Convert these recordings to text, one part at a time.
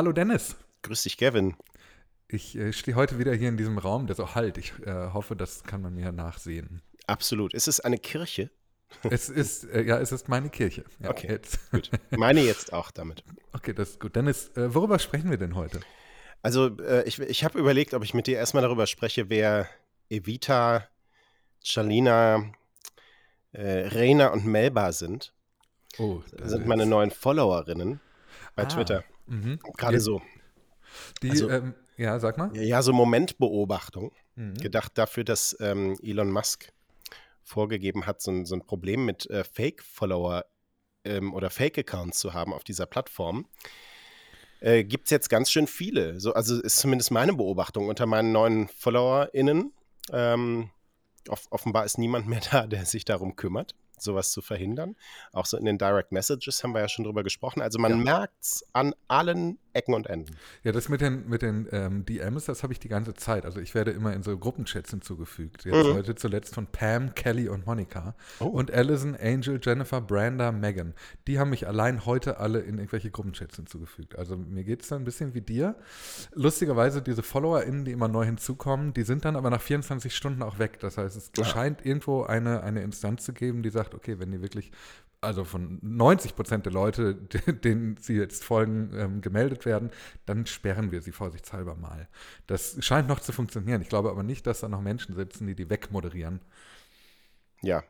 Hallo Dennis. Grüß dich, Gavin. Ich äh, stehe heute wieder hier in diesem Raum, der so halt. Ich äh, hoffe, das kann man mir nachsehen. Absolut. Ist es eine Kirche? Es ist, äh, ja, es ist meine Kirche. Ja, okay, jetzt. gut. Meine jetzt auch damit. Okay, das ist gut. Dennis, äh, worüber sprechen wir denn heute? Also, äh, ich, ich habe überlegt, ob ich mit dir erstmal darüber spreche, wer Evita, Charlina, äh, Reina und Melba sind. Oh, Das sind meine neuen Followerinnen bei Ah, Twitter. Mhm. Gerade Die- so. Die, also- ähm, ja, sag mal. Ja, so Momentbeobachtung. Mhm. Gedacht dafür, dass ähm, Elon Musk vorgegeben hat, so ein, so ein Problem mit äh, Fake-Follower ähm, oder Fake-Accounts zu haben auf dieser Plattform. Äh, Gibt es jetzt ganz schön viele. So, also ist zumindest meine Beobachtung unter meinen neuen FollowerInnen. Ähm, off offenbar ist niemand mehr da, der sich darum kümmert, sowas zu verhindern. Auch so in den Direct Messages haben wir ja schon drüber gesprochen. Also man Ja. merkt es an allen Ecken und Enden. Ja, das mit den, mit den ähm, DMs, das habe ich die ganze Zeit. Also ich werde immer in so Gruppenchats hinzugefügt. Jetzt Mhm. heute zuletzt von Pam, Kelly und Monika. Oh. Und Allison, Angel, Jennifer, Branda, Megan. Die haben mich allein heute alle in irgendwelche Gruppenchats hinzugefügt. Also mir geht es dann ein bisschen wie dir. Lustigerweise, diese FollowerInnen, die immer neu hinzukommen, die sind dann aber nach 24 Stunden auch weg. Das heißt, es Ja. scheint irgendwo eine, eine Instanz zu geben, die sagt, okay, wenn die wirklich also von 90 Prozent der Leute, denen sie jetzt folgen, ähm, gemeldet werden, dann sperren wir sie vorsichtshalber mal. Das scheint noch zu funktionieren. Ich glaube aber nicht, dass da noch Menschen sitzen, die die wegmoderieren. Ja,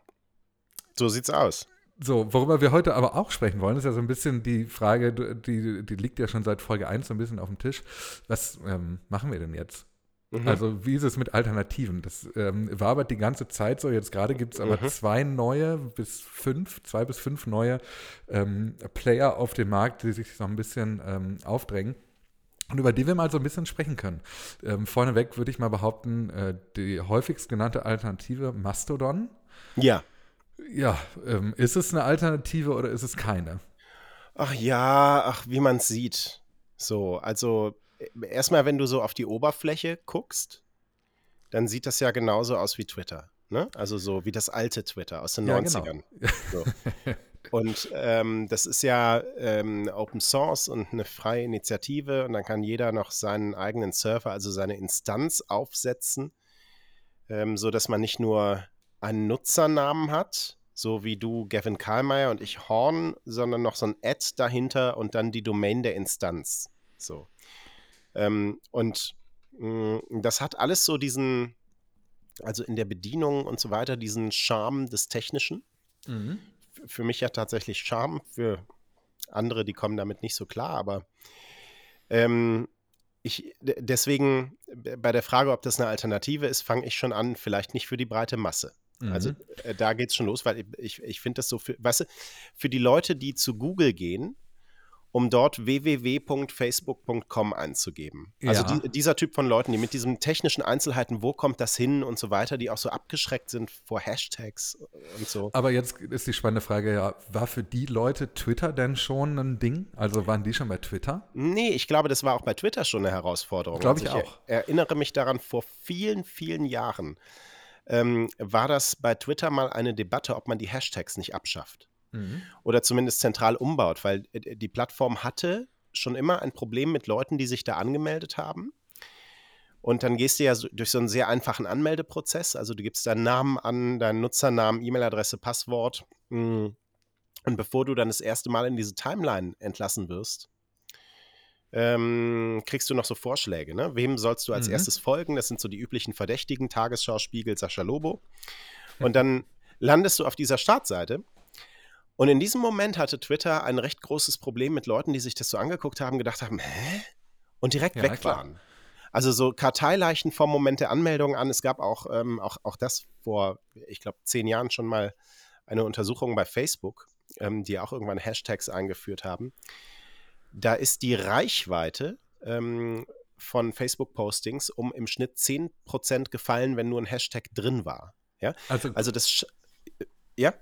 so sieht's aus. So, worüber wir heute aber auch sprechen wollen, ist ja so ein bisschen die Frage, die, die liegt ja schon seit Folge 1 so ein bisschen auf dem Tisch. Was ähm, machen wir denn jetzt? Mhm. Also wie ist es mit Alternativen? Das ähm, war aber die ganze Zeit so. Jetzt gerade gibt es aber Mhm. zwei neue bis fünf, zwei bis fünf neue ähm, Player auf dem Markt, die sich so ein bisschen ähm, aufdrängen. Und über die wir mal so ein bisschen sprechen können. Ähm, vorneweg würde ich mal behaupten, äh, die häufigst genannte Alternative Mastodon. ja. Ja, ähm, ist es eine Alternative oder ist es keine? Ach ja, ach, wie man es sieht. So, also erstmal, wenn du so auf die Oberfläche guckst, dann sieht das ja genauso aus wie Twitter. Ne? Also so wie das alte Twitter aus den Ja, genau. 90ern. So. Und ähm, das ist ja ähm, Open Source und eine freie Initiative und dann kann jeder noch seinen eigenen Server, also seine Instanz aufsetzen, ähm, so dass man nicht nur einen Nutzernamen hat, so wie du Gavin Karlmeier und ich Horn, sondern noch so ein Ad dahinter und dann die Domain der Instanz. So. Ähm, und mh, das hat alles so diesen, also in der Bedienung und so weiter, diesen Charme des Technischen Mhm. für mich ja tatsächlich Charme, für andere, die kommen damit nicht so klar, aber ähm, ich, deswegen bei der Frage, ob das eine Alternative ist, fange ich schon an, vielleicht nicht für die breite Masse. Also Mhm. äh, da geht es schon los, weil ich, ich, ich finde das so, für, weißt du, für die Leute, die zu Google gehen, um dort www.facebook.com einzugeben. Also Ja. die, dieser Typ von Leuten, die mit diesen technischen Einzelheiten, wo kommt das hin und so weiter, die auch so abgeschreckt sind vor Hashtags und so. Aber jetzt ist die spannende Frage, ja, war für die Leute Twitter denn schon ein Ding? Also waren die schon bei Twitter? Nee, ich glaube, das war auch bei Twitter schon eine Herausforderung. Glaube ich Also auch. Er, erinnere mich daran, vor vielen, vielen Jahren ähm, war das bei Twitter mal eine Debatte, ob man die Hashtags nicht abschafft. Mhm. oder zumindest zentral umbaut, weil äh, die Plattform hatte schon immer ein Problem mit Leuten, die sich da angemeldet haben. Und dann gehst du ja so, durch so einen sehr einfachen Anmeldeprozess. Also du gibst deinen Namen an, deinen Nutzernamen, E-Mail-Adresse, Passwort. Mm. Und bevor du dann das erste Mal in diese Timeline entlassen wirst, ähm, kriegst du noch so Vorschläge. Ne? Wem sollst du als Mhm. erstes folgen? Das sind so die üblichen Verdächtigen, Tagesschau, Spiegel, Sascha Lobo. Und dann landest du auf dieser Startseite und in diesem Moment hatte Twitter ein recht großes Problem mit Leuten, die sich das so angeguckt haben, gedacht haben, hä? Und direkt Ja, weg klar. waren. Also so Karteileichen vom Moment der Anmeldung an. Es gab auch, ähm, auch, auch das vor, ich glaube, zehn Jahren schon mal eine Untersuchung bei Facebook, ähm, die auch irgendwann Hashtags eingeführt haben. Da ist die Reichweite ähm, von Facebook-Postings um im Schnitt 10% gefallen, wenn nur ein Hashtag drin war. Ja? Also, Also das, sch- ja?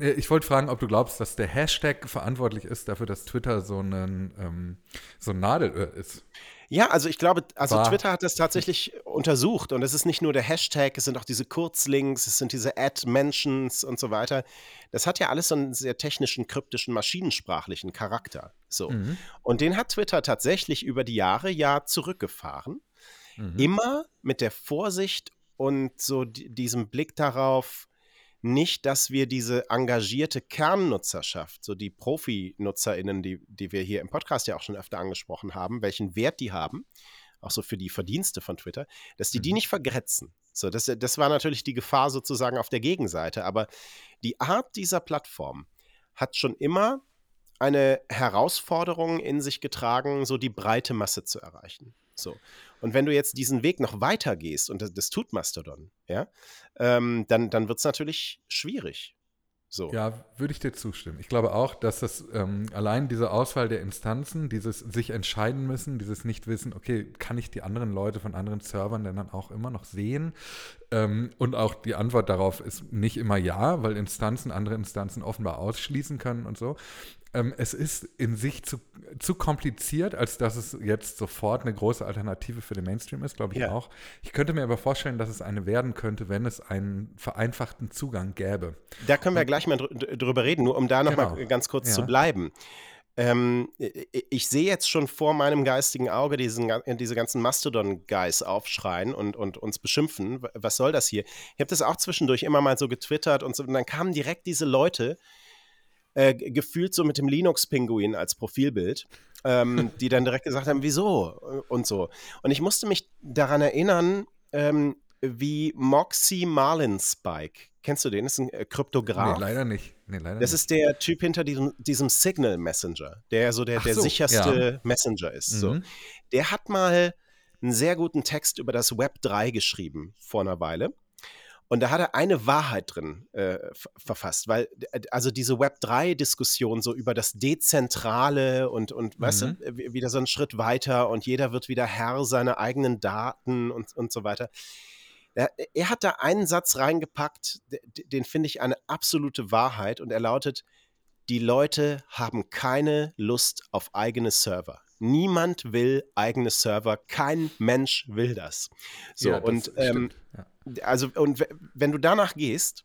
Äh, ich wollte fragen, ob du glaubst, dass der Hashtag verantwortlich ist dafür, dass Twitter so, einen, ähm, so ein Nadelöhr ist. Ja, also ich glaube, also War. Twitter hat das tatsächlich untersucht und es ist nicht nur der Hashtag, es sind auch diese Kurzlinks, es sind diese Ad-Mentions und so weiter. Das hat ja alles so einen sehr technischen, kryptischen, maschinensprachlichen Charakter. So. Mhm. Und den hat Twitter tatsächlich über die Jahre ja zurückgefahren. Mhm. Immer mit der Vorsicht und so diesem Blick darauf, nicht, dass wir diese engagierte Kernnutzerschaft, so die Profi-NutzerInnen, die, die wir hier im Podcast ja auch schon öfter angesprochen haben, welchen Wert die haben, auch so für die Verdienste von Twitter, dass die die mhm. nicht vergrätzen. So, das, das war natürlich die Gefahr sozusagen auf der Gegenseite. Aber die Art dieser Plattform hat schon immer eine Herausforderung in sich getragen, so die breite Masse zu erreichen. So. Und wenn du jetzt diesen Weg noch weiter gehst, und das, das tut Mastodon, ja, ähm, dann, dann wird es natürlich schwierig. So. Ja, würde ich dir zustimmen. Ich glaube auch, dass das ähm, allein diese Auswahl der Instanzen, dieses sich entscheiden müssen, dieses Nicht-Wissen, okay, kann ich die anderen Leute von anderen Servern denn dann auch immer noch sehen? Ähm, und auch die Antwort darauf ist nicht immer ja, weil Instanzen andere Instanzen offenbar ausschließen können und so ähm, es ist in sich zu, zu kompliziert, als dass es jetzt sofort eine große Alternative für den Mainstream ist, glaube ich ja. auch. Ich könnte mir aber vorstellen, dass es eine werden könnte, wenn es einen vereinfachten Zugang gäbe. Da können wir Und, gleich mal dr drüber reden, nur um da nochmal genau. ganz kurz ja. zu bleiben. Ähm, ich sehe jetzt schon vor meinem geistigen Auge diesen, diese ganzen Mastodon-Guys aufschreien und, und uns beschimpfen. Was soll das hier? Ich habe das auch zwischendurch immer mal so getwittert und, so, und dann kamen direkt diese Leute, äh, gefühlt so mit dem Linux-Pinguin als Profilbild, ähm, die dann direkt gesagt haben, wieso und so. Und ich musste mich daran erinnern, ähm, wie Moxie Marlinspike. Kennst du den? Das ist ein äh, Kryptograph. Nee, leider nicht. Nee, leider das nicht. ist der Typ hinter diesem, diesem Signal Messenger, der so der, der so, sicherste ja. Messenger ist. Mhm. So. Der hat mal einen sehr guten Text über das Web 3 geschrieben vor einer Weile. Und da hat er eine Wahrheit drin äh, verfasst, weil äh, also diese Web3-Diskussion so über das Dezentrale und, und mhm. weißt du, mhm. wieder so einen Schritt weiter und jeder wird wieder Herr seiner eigenen Daten und, und so weiter. Er, er hat da einen Satz reingepackt, den, den finde ich eine absolute Wahrheit und er lautet, die Leute haben keine Lust auf eigene Server. Niemand will eigene Server, kein Mensch will das. So, ja, das und ähm, ja also, und wenn du danach gehst,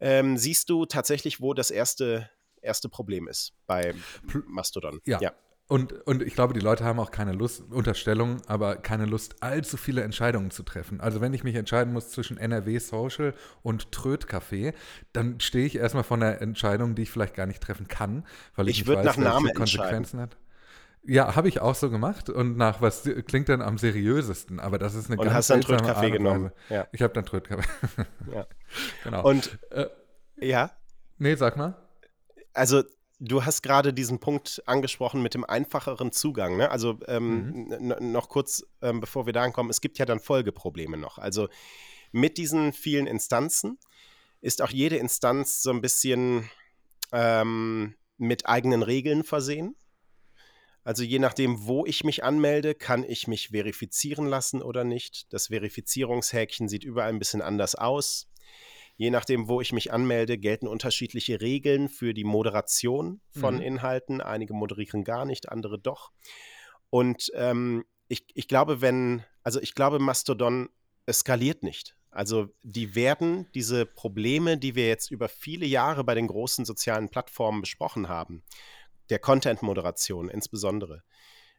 ähm, siehst du tatsächlich, wo das erste, erste Problem ist bei Mastodon. Ja. ja. Und, und ich glaube, die Leute haben auch keine Lust, Unterstellung, aber keine Lust, allzu viele Entscheidungen zu treffen. Also wenn ich mich entscheiden muss zwischen NRW Social und Tröd Café, dann stehe ich erstmal vor einer Entscheidung, die ich vielleicht gar nicht treffen kann, weil ich, ich nicht weiß, nach welche Konsequenzen hat. Ja, habe ich auch so gemacht und nach was klingt denn am seriösesten, aber das ist eine und ganz hast dann Trödkaffee genommen. Ja. Ich habe dann Trödkaffee. ja. genau. Und äh, ja? Nee, sag mal. Also du hast gerade diesen Punkt angesprochen mit dem einfacheren Zugang. Ne? Also ähm, mhm. noch kurz, ähm, bevor wir da ankommen, es gibt ja dann Folgeprobleme noch. Also mit diesen vielen Instanzen ist auch jede Instanz so ein bisschen ähm, mit eigenen Regeln versehen. Also je nachdem, wo ich mich anmelde, kann ich mich verifizieren lassen oder nicht. Das Verifizierungshäkchen sieht überall ein bisschen anders aus. Je nachdem, wo ich mich anmelde, gelten unterschiedliche Regeln für die Moderation von mhm. Inhalten. Einige moderieren gar nicht, andere doch. Und ähm, ich, ich glaube, wenn, also ich glaube, Mastodon skaliert nicht. Also die werden diese Probleme, die wir jetzt über viele Jahre bei den großen sozialen Plattformen besprochen haben, der Content-Moderation insbesondere.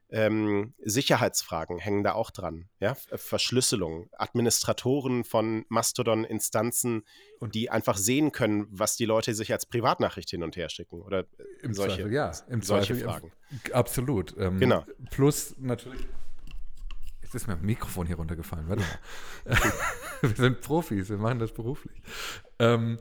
Ähm, Sicherheitsfragen hängen da auch dran. Ja? Verschlüsselung, Administratoren von Mastodon-Instanzen, die einfach sehen können, was die Leute sich als Privatnachricht hin und her schicken oder äh, Im solche, Zweifel, ja. Im solche Zweifel, Fragen. Absolut. Ähm, genau. Plus natürlich. Jetzt ist mir ein Mikrofon hier runtergefallen. Warte mal. wir sind Profis, wir machen das beruflich. Ähm,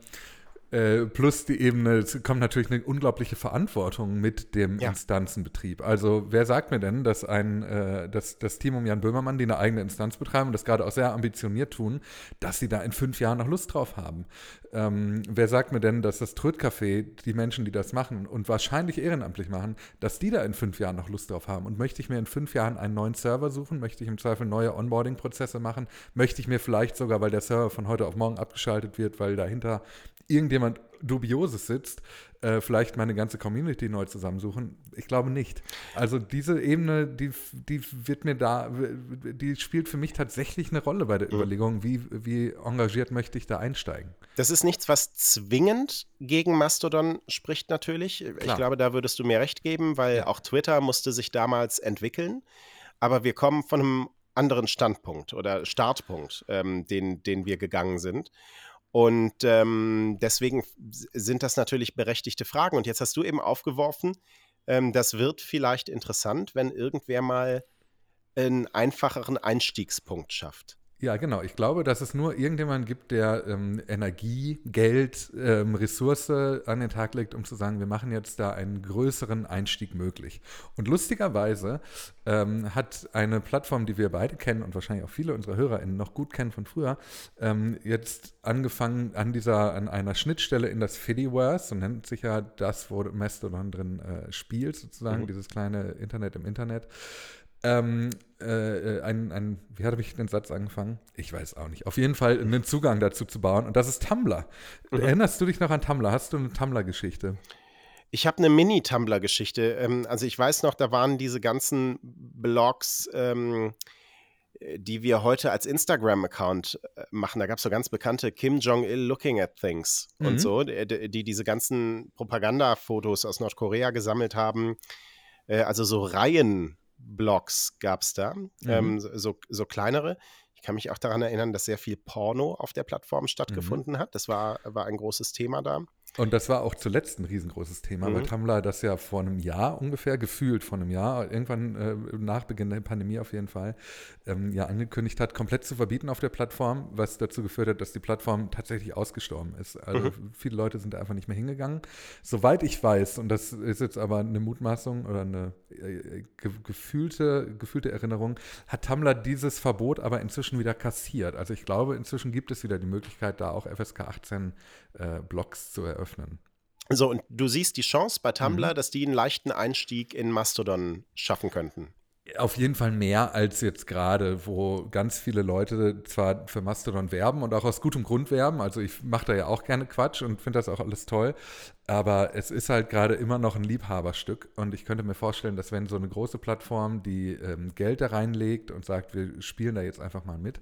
äh, plus die Ebene, es kommt natürlich eine unglaubliche Verantwortung mit dem ja. Instanzenbetrieb. Also wer sagt mir denn, dass ein, äh, dass das Team um Jan Böhmermann, die eine eigene Instanz betreiben und das gerade auch sehr ambitioniert tun, dass sie da in fünf Jahren noch Lust drauf haben? Ähm, wer sagt mir denn, dass das Trödcafé, die Menschen, die das machen und wahrscheinlich ehrenamtlich machen, dass die da in fünf Jahren noch Lust drauf haben? Und möchte ich mir in fünf Jahren einen neuen Server suchen? Möchte ich im Zweifel neue Onboarding-Prozesse machen? Möchte ich mir vielleicht sogar, weil der Server von heute auf morgen abgeschaltet wird, weil dahinter irgendjemand Dubioses sitzt, äh, vielleicht meine ganze Community neu zusammensuchen? Ich glaube nicht. Also diese Ebene, die, die wird mir da, die spielt für mich tatsächlich eine Rolle bei der mhm. Überlegung, wie, wie engagiert möchte ich da einsteigen. Das ist nichts, was zwingend gegen Mastodon spricht natürlich. Klar. Ich glaube, da würdest du mir recht geben, weil ja. auch Twitter musste sich damals entwickeln. Aber wir kommen von einem anderen Standpunkt oder Startpunkt, ähm, den, den wir gegangen sind. Und ähm, deswegen sind das natürlich berechtigte Fragen. Und jetzt hast du eben aufgeworfen, ähm, das wird vielleicht interessant, wenn irgendwer mal einen einfacheren Einstiegspunkt schafft. Ja, genau. Ich glaube, dass es nur irgendjemanden gibt, der ähm, Energie, Geld, ähm, Ressource an den Tag legt, um zu sagen, wir machen jetzt da einen größeren Einstieg möglich. Und lustigerweise ähm, hat eine Plattform, die wir beide kennen und wahrscheinlich auch viele unserer HörerInnen noch gut kennen von früher, ähm, jetzt angefangen an dieser, an einer Schnittstelle in das Fediverse, so nennt sich ja das, wo Mastodon drin äh, spielt, sozusagen, mhm. dieses kleine Internet im Internet ähm, äh, ein, ein, wie habe ich den Satz angefangen? Ich weiß auch nicht. Auf jeden Fall einen Zugang dazu zu bauen und das ist Tumblr. Mhm. Erinnerst du dich noch an Tumblr? Hast du eine Tumblr-Geschichte? Ich habe eine Mini-Tumblr-Geschichte. Ähm, also ich weiß noch, da waren diese ganzen Blogs, ähm, die wir heute als Instagram-Account äh, machen. Da gab es so ganz bekannte Kim Jong-il Looking at Things mhm. und so, die, die, diese ganzen Propagandafotos aus Nordkorea gesammelt haben. Äh, also so Reihen Blogs gab es da, mhm. ähm, so, so kleinere. Ich kann mich auch daran erinnern, dass sehr viel Porno auf der Plattform stattgefunden mhm. hat. Das war, war ein großes Thema da. Und das war auch zuletzt ein riesengroßes Thema, mhm. weil Tumblr das ja vor einem Jahr ungefähr, gefühlt vor einem Jahr, irgendwann äh, nach Beginn der Pandemie auf jeden Fall, ähm, ja angekündigt hat, komplett zu verbieten auf der Plattform, was dazu geführt hat, dass die Plattform tatsächlich ausgestorben ist. Also mhm. viele Leute sind da einfach nicht mehr hingegangen. Soweit ich weiß, und das ist jetzt aber eine Mutmaßung oder eine äh, ge gefühlte, gefühlte Erinnerung, hat Tumblr dieses Verbot aber inzwischen wieder kassiert. Also ich glaube, inzwischen gibt es wieder die Möglichkeit, da auch FSK 18 äh, Blogs zu eröffnen. So, und du siehst die Chance bei Tumblr, mhm. dass die einen leichten Einstieg in Mastodon schaffen könnten. Auf jeden Fall mehr als jetzt gerade, wo ganz viele Leute zwar für Mastodon werben und auch aus gutem Grund werben. Also ich mache da ja auch gerne Quatsch und finde das auch alles toll. Aber es ist halt gerade immer noch ein Liebhaberstück. Und ich könnte mir vorstellen, dass wenn so eine große Plattform, die ähm, Geld da reinlegt und sagt, wir spielen da jetzt einfach mal mit,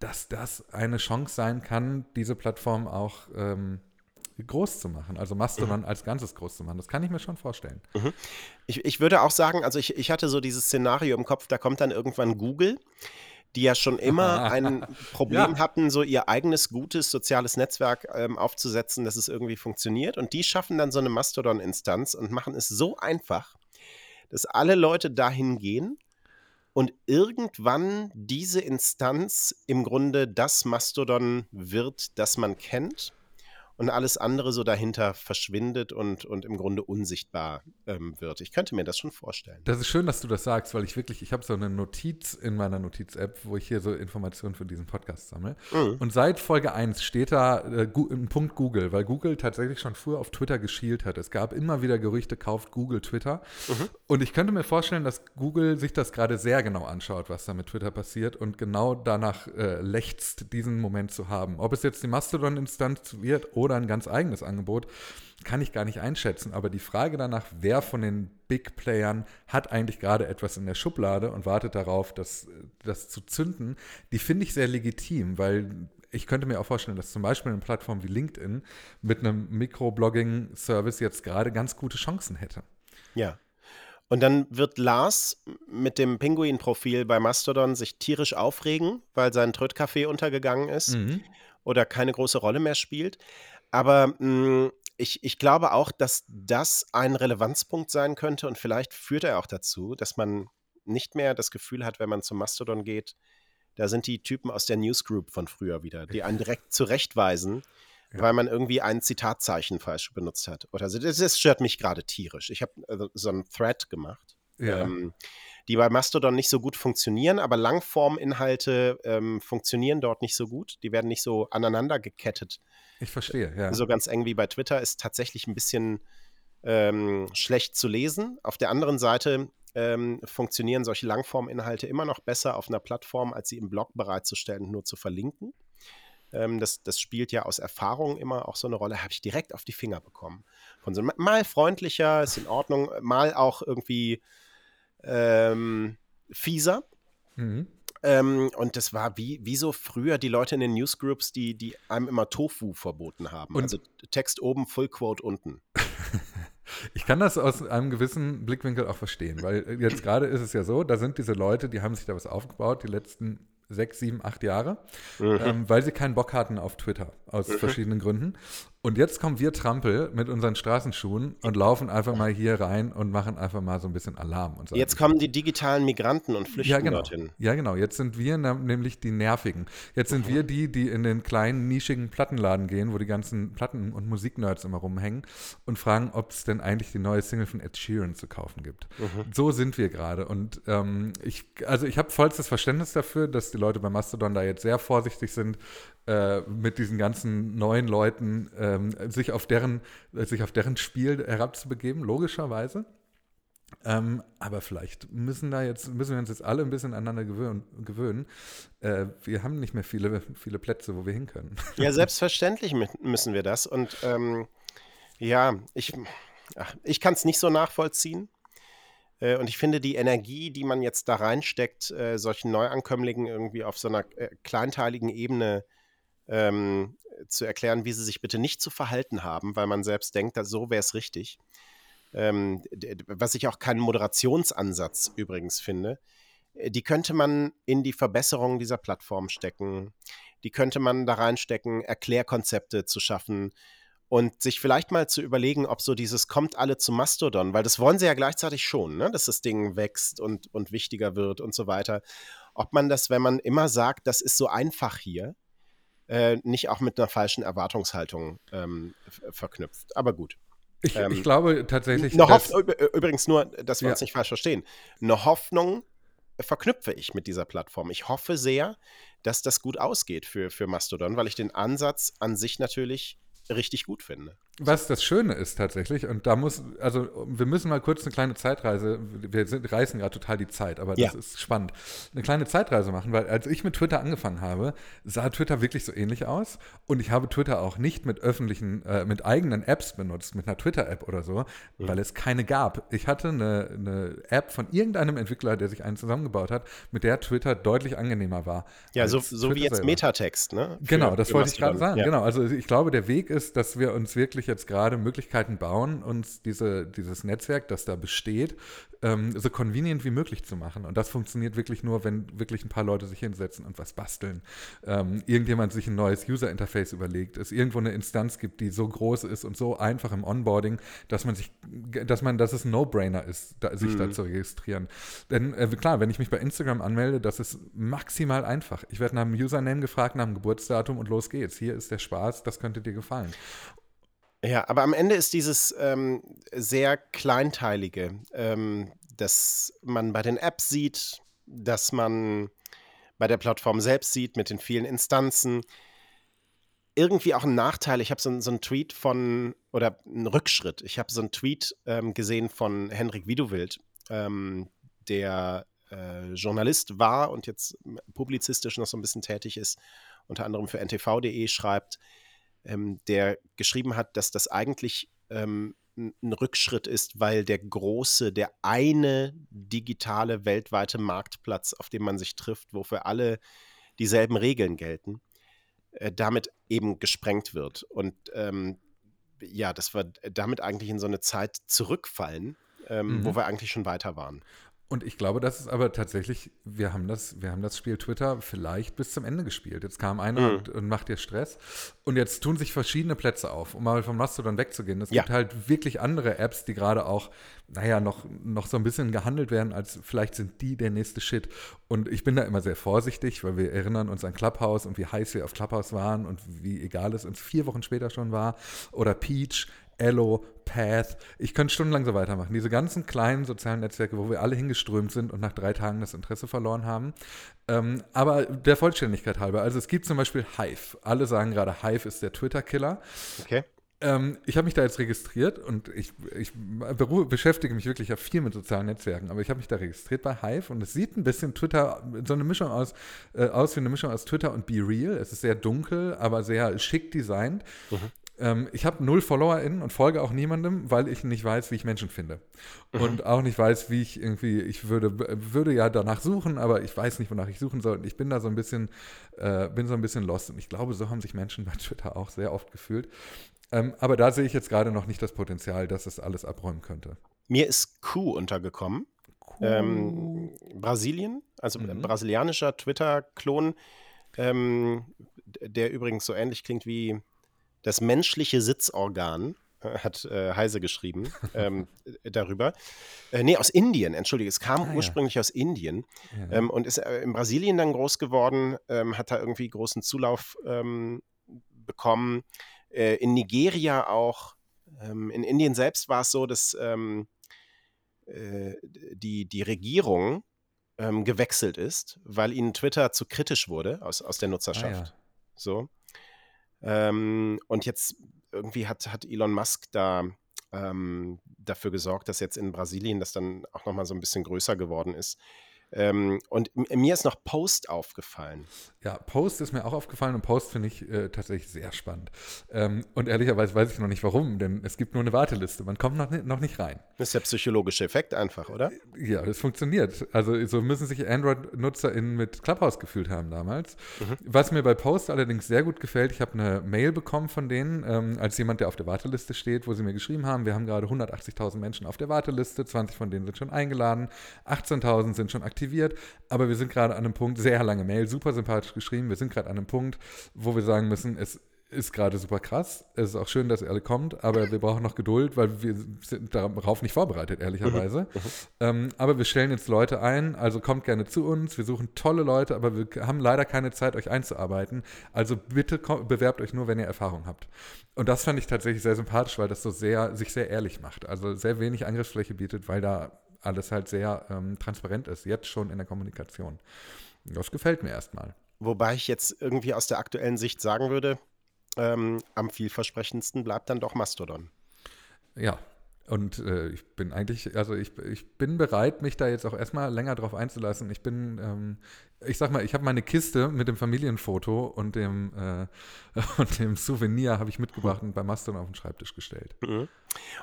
dass das eine Chance sein kann, diese Plattform auch ähm, groß zu machen, also Mastodon mhm. als Ganzes groß zu machen. Das kann ich mir schon vorstellen. Mhm. Ich, ich würde auch sagen, also ich, ich hatte so dieses Szenario im Kopf, da kommt dann irgendwann Google die ja schon immer ein Problem ja. hatten, so ihr eigenes gutes soziales Netzwerk ähm, aufzusetzen, dass es irgendwie funktioniert. Und die schaffen dann so eine Mastodon-Instanz und machen es so einfach, dass alle Leute dahin gehen und irgendwann diese Instanz im Grunde das Mastodon wird, das man kennt und alles andere so dahinter verschwindet und, und im Grunde unsichtbar ähm, wird. Ich könnte mir das schon vorstellen. Das ist schön, dass du das sagst, weil ich wirklich, ich habe so eine Notiz in meiner Notiz-App, wo ich hier so Informationen für diesen Podcast sammle. Mhm. Und seit Folge 1 steht da äh, ein Punkt Google, weil Google tatsächlich schon früher auf Twitter geschielt hat. Es gab immer wieder Gerüchte, kauft Google Twitter. Mhm. Und ich könnte mir vorstellen, dass Google sich das gerade sehr genau anschaut, was da mit Twitter passiert und genau danach äh, lechzt, diesen Moment zu haben. Ob es jetzt die Mastodon-Instanz wird oder oder ein ganz eigenes Angebot, kann ich gar nicht einschätzen. Aber die Frage danach, wer von den Big Playern hat eigentlich gerade etwas in der Schublade und wartet darauf, das, das zu zünden, die finde ich sehr legitim, weil ich könnte mir auch vorstellen, dass zum Beispiel eine Plattform wie LinkedIn mit einem Mikroblogging-Service jetzt gerade ganz gute Chancen hätte. Ja. Und dann wird Lars mit dem Pinguin-Profil bei Mastodon sich tierisch aufregen, weil sein Trödcafé untergegangen ist mhm. oder keine große Rolle mehr spielt. Aber mh, hm, ich, ich glaube auch, dass das ein Relevanzpunkt sein könnte und vielleicht führt er auch dazu, dass man nicht mehr das Gefühl hat, wenn man zum Mastodon geht, da sind die Typen aus der Newsgroup von früher wieder, die einen direkt zurechtweisen, ja. weil man irgendwie ein Zitatzeichen falsch benutzt hat. Oder so. Das, das stört mich gerade tierisch. Ich habe also so einen Thread gemacht. Ja. Ähm, die bei Mastodon nicht so gut funktionieren, aber Langforminhalte ähm, funktionieren dort nicht so gut. Die werden nicht so aneinander gekettet. Ich verstehe, ja. So ganz eng wie bei Twitter ist tatsächlich ein bisschen ähm, schlecht zu lesen. Auf der anderen Seite ähm, funktionieren solche Langforminhalte immer noch besser auf einer Plattform, als sie im Blog bereitzustellen und nur zu verlinken. ähm, das, das spielt ja aus Erfahrung immer auch so eine Rolle, habe ich direkt auf die Finger bekommen. Von so mal freundlicher, ist in Ordnung, mal auch irgendwie ähm, fieser. Mhm. Ähm, und das war wie, wie so früher die Leute in den Newsgroups, die, die einem immer Tofu verboten haben. Und also Text oben, Full Quote unten. Ich kann das aus einem gewissen Blickwinkel auch verstehen, weil jetzt gerade ist es ja so, da sind diese Leute, die haben sich da was aufgebaut, die letzten sechs, sieben, acht Jahre, mhm. ähm, weil sie keinen Bock hatten auf Twitter, aus mhm. verschiedenen Gründen. Und jetzt kommen wir Trampel mit unseren Straßenschuhen und laufen einfach mal hier rein und machen einfach mal so ein bisschen Alarm. Und jetzt kommen die digitalen Migranten und flüchten ja, genau. dorthin. Ja, genau. Jetzt sind wir nämlich die Nervigen. Jetzt sind mhm. wir die, die in den kleinen, nischigen Plattenladen gehen, wo die ganzen Platten- und Musiknerds immer rumhängen und fragen, ob es denn eigentlich die neue Single von Ed Sheeran zu kaufen gibt. Mhm. So sind wir gerade. Und ähm, ich, also ich habe vollstes Verständnis dafür, dass die Leute bei Mastodon da jetzt sehr vorsichtig sind, äh, mit diesen ganzen neuen Leuten ähm, sich, auf deren, sich auf deren Spiel herabzubegeben, logischerweise. Ähm, aber vielleicht müssen, da jetzt, müssen wir uns jetzt alle ein bisschen aneinander gewöhnen. gewöhnen. Äh, wir haben nicht mehr viele, viele Plätze, wo wir hin können. Ja, selbstverständlich müssen wir das. Und ähm, ja, ich, ich kann es nicht so nachvollziehen. Äh, und ich finde, die Energie, die man jetzt da reinsteckt, äh, solchen Neuankömmlingen irgendwie auf so einer äh, kleinteiligen Ebene ähm, zu erklären, wie sie sich bitte nicht zu verhalten haben, weil man selbst denkt, dass so wäre es richtig. Ähm, was ich auch keinen Moderationsansatz übrigens finde, äh, die könnte man in die Verbesserung dieser Plattform stecken. Die könnte man da reinstecken, Erklärkonzepte zu schaffen und sich vielleicht mal zu überlegen, ob so dieses kommt alle zu Mastodon, weil das wollen sie ja gleichzeitig schon, ne? dass das Ding wächst und, und wichtiger wird und so weiter. Ob man das, wenn man immer sagt, das ist so einfach hier, äh, nicht auch mit einer falschen Erwartungshaltung ähm, verknüpft. Aber gut. Ich, ähm, ich glaube tatsächlich. Eine dass, übrigens nur, dass wir ja. uns nicht falsch verstehen. Eine Hoffnung verknüpfe ich mit dieser Plattform. Ich hoffe sehr, dass das gut ausgeht für, für Mastodon, weil ich den Ansatz an sich natürlich richtig gut finde. Was das Schöne ist tatsächlich, und da muss, also wir müssen mal kurz eine kleine Zeitreise, wir sind, reißen gerade total die Zeit, aber das ja. ist spannend, eine kleine Zeitreise machen, weil als ich mit Twitter angefangen habe, sah Twitter wirklich so ähnlich aus und ich habe Twitter auch nicht mit öffentlichen, äh, mit eigenen Apps benutzt, mit einer Twitter-App oder so, mhm. weil es keine gab. Ich hatte eine, eine, App von irgendeinem Entwickler, der sich einen zusammengebaut hat, mit der Twitter deutlich angenehmer war. Ja, so, so wie jetzt selber. Metatext, ne? Für, genau, das wollte ich gerade sagen. Ja. Genau, also ich glaube, der Weg ist, dass wir uns wirklich jetzt gerade Möglichkeiten bauen, uns diese, dieses Netzwerk, das da besteht, ähm, so convenient wie möglich zu machen. Und das funktioniert wirklich nur, wenn wirklich ein paar Leute sich hinsetzen und was basteln. Ähm, irgendjemand sich ein neues User-Interface überlegt, es irgendwo eine Instanz gibt, die so groß ist und so einfach im Onboarding, dass man sich, dass man, dass es ein No-Brainer ist, da, sich mhm. da zu registrieren. Denn äh, klar, wenn ich mich bei Instagram anmelde, das ist maximal einfach. Ich werde nach einem Username gefragt, nach dem Geburtsdatum und los geht's. Hier ist der Spaß, das könnte dir gefallen. Ja, aber am Ende ist dieses ähm, sehr kleinteilige, ähm, dass man bei den Apps sieht, dass man bei der Plattform selbst sieht, mit den vielen Instanzen, irgendwie auch ein Nachteil. Ich habe so, so einen Tweet von, oder einen Rückschritt. Ich habe so einen Tweet ähm, gesehen von Henrik Widowild, ähm, der äh, Journalist war und jetzt publizistisch noch so ein bisschen tätig ist, unter anderem für ntv.de schreibt, ähm, der geschrieben hat, dass das eigentlich ähm, ein Rückschritt ist, weil der große, der eine digitale weltweite Marktplatz, auf dem man sich trifft, wo für alle dieselben Regeln gelten, äh, damit eben gesprengt wird. Und ähm, ja, dass wir damit eigentlich in so eine Zeit zurückfallen, ähm, mhm. wo wir eigentlich schon weiter waren. Und ich glaube, das ist aber tatsächlich, wir haben das, wir haben das Spiel Twitter vielleicht bis zum Ende gespielt. Jetzt kam einer mhm. und, und, macht dir Stress. Und jetzt tun sich verschiedene Plätze auf, um mal vom Mastodon wegzugehen. Es ja. gibt halt wirklich andere Apps, die gerade auch, naja, noch, noch so ein bisschen gehandelt werden, als vielleicht sind die der nächste Shit. Und ich bin da immer sehr vorsichtig, weil wir erinnern uns an Clubhouse und wie heiß wir auf Clubhouse waren und wie egal es uns vier Wochen später schon war. Oder Peach. Ello, Path. Ich könnte stundenlang so weitermachen. Diese ganzen kleinen sozialen Netzwerke, wo wir alle hingeströmt sind und nach drei Tagen das Interesse verloren haben. Ähm, aber der Vollständigkeit halber. Also es gibt zum Beispiel Hive. Alle sagen gerade, Hive ist der Twitter-Killer. Okay. Ähm, ich habe mich da jetzt registriert und ich, ich beschäftige mich wirklich ja viel mit sozialen Netzwerken, aber ich habe mich da registriert bei Hive und es sieht ein bisschen Twitter, so eine Mischung aus, äh, aus wie eine Mischung aus Twitter und Be Real. Es ist sehr dunkel, aber sehr schick designt. Mhm. Ähm, ich habe null FollowerInnen und folge auch niemandem, weil ich nicht weiß, wie ich Menschen finde. Mhm. Und auch nicht weiß, wie ich irgendwie, ich würde, würde ja danach suchen, aber ich weiß nicht, wonach ich suchen soll. Und ich bin da so ein bisschen, äh, bin so ein bisschen lost. Und ich glaube, so haben sich Menschen bei Twitter auch sehr oft gefühlt. Ähm, aber da sehe ich jetzt gerade noch nicht das Potenzial, dass es alles abräumen könnte. Mir ist Q untergekommen. Ähm, Brasilien, also mhm. brasilianischer Twitter-Klon, ähm, der übrigens so ähnlich klingt wie das menschliche Sitzorgan äh, hat äh, Heise geschrieben ähm, darüber. Äh, nee, aus Indien, entschuldige, es kam ah, ursprünglich ja. aus Indien ja. ähm, und ist äh, in Brasilien dann groß geworden, ähm, hat da irgendwie großen Zulauf ähm, bekommen. Äh, in Nigeria auch. Ähm, in Indien selbst war es so, dass ähm, äh, die, die Regierung gewechselt ist, weil ihnen Twitter zu kritisch wurde aus, aus der Nutzerschaft. Ah, ja. So. Ähm, und jetzt irgendwie hat, hat Elon Musk da ähm, dafür gesorgt, dass jetzt in Brasilien das dann auch nochmal so ein bisschen größer geworden ist. Ähm, und mir ist noch Post aufgefallen. Ja, Post ist mir auch aufgefallen und Post finde ich äh, tatsächlich sehr spannend. Ähm, und ehrlicherweise weiß ich noch nicht warum, denn es gibt nur eine Warteliste. Man kommt noch, noch nicht rein. Das ist der psychologische Effekt einfach, oder? Ja, das funktioniert. Also so müssen sich Android-NutzerInnen mit Clubhouse gefühlt haben damals. Mhm. Was mir bei Post allerdings sehr gut gefällt, ich habe eine Mail bekommen von denen, ähm, als jemand, der auf der Warteliste steht, wo sie mir geschrieben haben, wir haben gerade 180.000 Menschen auf der Warteliste, 20 von denen sind schon eingeladen, 18.000 sind schon aktiv aktiviert, aber wir sind gerade an einem Punkt, sehr lange Mail, super sympathisch geschrieben, wir sind gerade an einem Punkt, wo wir sagen müssen, es ist gerade super krass. Es ist auch schön, dass ihr alle kommt, aber wir brauchen noch Geduld, weil wir sind darauf nicht vorbereitet, ehrlicherweise. Mhm. mhm. Ähm, aber wir stellen jetzt Leute ein, also kommt gerne zu uns. Wir suchen tolle Leute, aber wir haben leider keine Zeit, euch einzuarbeiten. Also bitte bewerbt euch nur, wenn ihr Erfahrung habt. Und das fand ich tatsächlich sehr sympathisch, weil das so sehr, sich sehr ehrlich macht. Also sehr wenig Angriffsfläche bietet, weil da alles halt sehr ähm, transparent ist, jetzt schon in der Kommunikation. Das gefällt mir erstmal. Wobei ich jetzt irgendwie aus der aktuellen Sicht sagen würde, ähm, am vielversprechendsten bleibt dann doch Mastodon. Ja, und äh, ich bin eigentlich, also ich, ich bin bereit, mich da jetzt auch erstmal länger drauf einzulassen. Ich bin, ähm, ich sag mal, ich habe meine Kiste mit dem Familienfoto und dem, äh, und dem Souvenir habe ich mitgebracht und bei Mastodon auf den Schreibtisch gestellt. Mhm.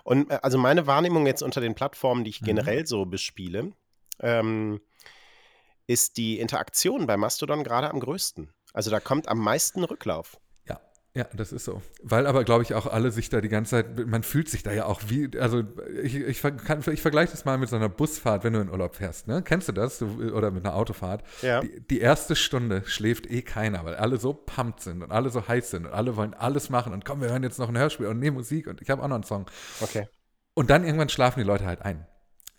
Und äh, also meine Wahrnehmung jetzt unter den Plattformen, die ich mhm. generell so bespiele, ähm, ist die Interaktion bei Mastodon gerade am größten. Also da kommt am meisten Rücklauf. Ja, das ist so. Weil aber, glaube ich, auch alle sich da die ganze Zeit, man fühlt sich da ja auch wie, also ich, ich, kann, ich vergleiche das mal mit so einer Busfahrt, wenn du in Urlaub fährst, ne? Kennst du das? Du, oder mit einer Autofahrt. Ja. Die, die, erste Stunde schläft eh keiner, weil alle so pumped sind und alle so heiß sind und alle wollen alles machen und komm, wir hören jetzt noch ein Hörspiel und nee, Musik und ich habe auch noch einen Song. Okay. Und dann irgendwann schlafen die Leute halt ein.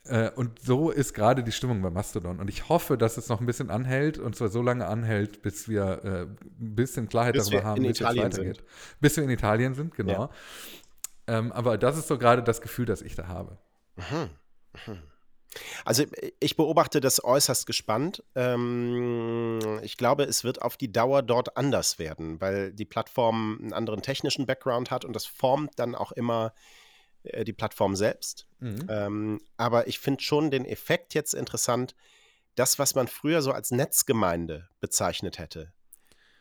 Äh, und so ist gerade die Stimmung bei Mastodon. Und ich hoffe, dass es noch ein bisschen anhält und zwar so lange anhält, bis wir äh, ein bisschen Klarheit bis darüber haben, wie es weitergeht. Sind. Bis wir in Italien sind, genau. Ja. Ähm, aber das ist so gerade das Gefühl, das ich da habe. Mhm. Mhm. Also ich beobachte das äußerst gespannt. Ähm, ich glaube, es wird auf die Dauer dort anders werden, weil die Plattform einen anderen technischen Background hat und das formt dann auch immer äh, die Plattform selbst. Mhm. Ähm, aber ich finde schon den Effekt jetzt interessant, das, was man früher so als Netzgemeinde bezeichnet hätte.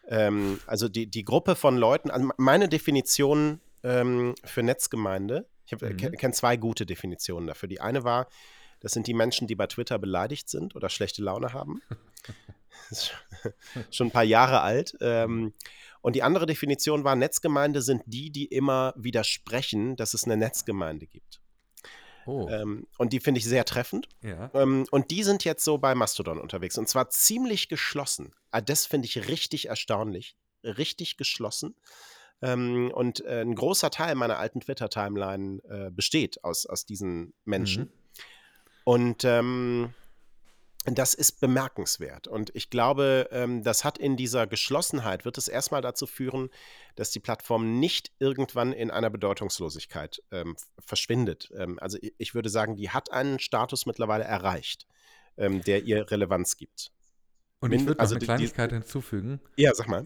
Ähm, also die, die Gruppe von Leuten, also meine Definition ähm, für Netzgemeinde, ich äh, mhm. kenne zwei gute Definitionen dafür. Die eine war, das sind die Menschen, die bei Twitter beleidigt sind oder schlechte Laune haben. schon ein paar Jahre alt. Ähm, und die andere Definition war, Netzgemeinde sind die, die immer widersprechen, dass es eine Netzgemeinde gibt. Oh. Ähm, und die finde ich sehr treffend. Ja. Ähm, und die sind jetzt so bei Mastodon unterwegs. Und zwar ziemlich geschlossen. Ah, das finde ich richtig erstaunlich. Richtig geschlossen. Ähm, und äh, ein großer Teil meiner alten Twitter-Timeline äh, besteht aus, aus diesen Menschen. Mhm. Und ähm, das ist bemerkenswert. Und ich glaube, ähm, das hat in dieser Geschlossenheit, wird es erstmal dazu führen, dass die Plattform nicht irgendwann in einer Bedeutungslosigkeit ähm, verschwindet. Ähm, also ich würde sagen, die hat einen Status mittlerweile erreicht, der ihr Relevanz gibt. Und ich würde also eine Kleinigkeit die, hinzufügen. Ja, sag mal.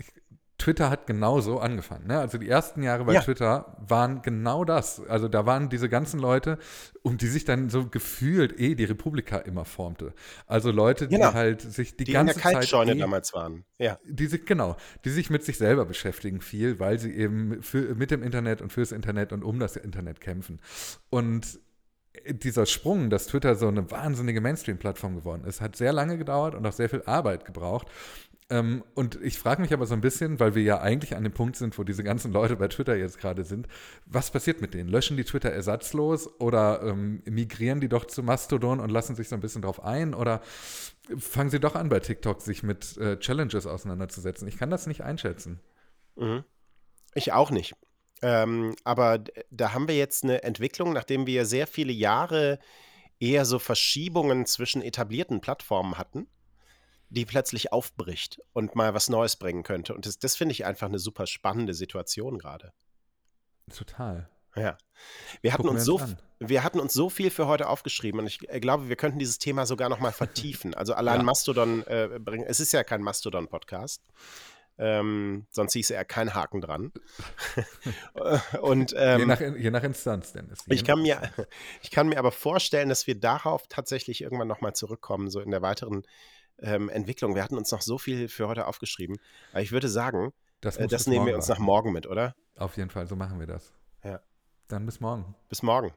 Twitter hat genauso angefangen. Ne? Also die ersten Jahre bei Ja. Twitter waren genau das. Also da waren diese ganzen Leute, um die sich dann so gefühlt eh die Republika immer formte. Also Leute, die Genau. halt sich die, Die in der ganze Zeit eh, damals waren. Ja. die sich, genau, die sich mit sich selber beschäftigen viel, weil sie eben für, mit dem Internet und fürs Internet und um das Internet kämpfen. Und dieser Sprung, dass Twitter so eine wahnsinnige Mainstream-Plattform geworden ist, hat sehr lange gedauert und auch sehr viel Arbeit gebraucht. Ähm, und ich frage mich aber so ein bisschen, weil wir ja eigentlich an dem Punkt sind, wo diese ganzen Leute bei Twitter jetzt gerade sind, was passiert mit denen? Löschen die Twitter ersatzlos oder ähm, migrieren die doch zu Mastodon und lassen sich so ein bisschen drauf ein? Oder fangen sie doch an, bei TikTok sich mit äh, Challenges auseinanderzusetzen? Ich kann das nicht einschätzen. Mhm. Ich auch nicht. Ähm, aber da haben wir jetzt eine Entwicklung, nachdem wir sehr viele Jahre eher so Verschiebungen zwischen etablierten Plattformen hatten, die plötzlich aufbricht und mal was Neues bringen könnte. Und das, das finde ich einfach eine super spannende Situation gerade. Total. Ja. Wir hatten, Gucken uns wir so, an. wir hatten uns so viel für heute aufgeschrieben und ich äh, glaube, wir könnten dieses Thema sogar noch mal vertiefen. Also allein Ja. Mastodon äh, bringen. Es ist ja kein Mastodon-Podcast. Ähm, sonst hieß er kein Haken dran. und je, ähm, nach, je nach Instanz, Dennis. Je ich, kann mir, ich kann mir aber vorstellen, dass wir darauf tatsächlich irgendwann nochmal zurückkommen, so in der weiteren ähm, Entwicklung. Wir hatten uns noch so viel für heute aufgeschrieben. Aber ich würde sagen, Das, äh, das nehmen wir uns nach morgen mit, oder? Auf jeden Fall, so machen wir das. Ja. Dann bis morgen. Bis morgen.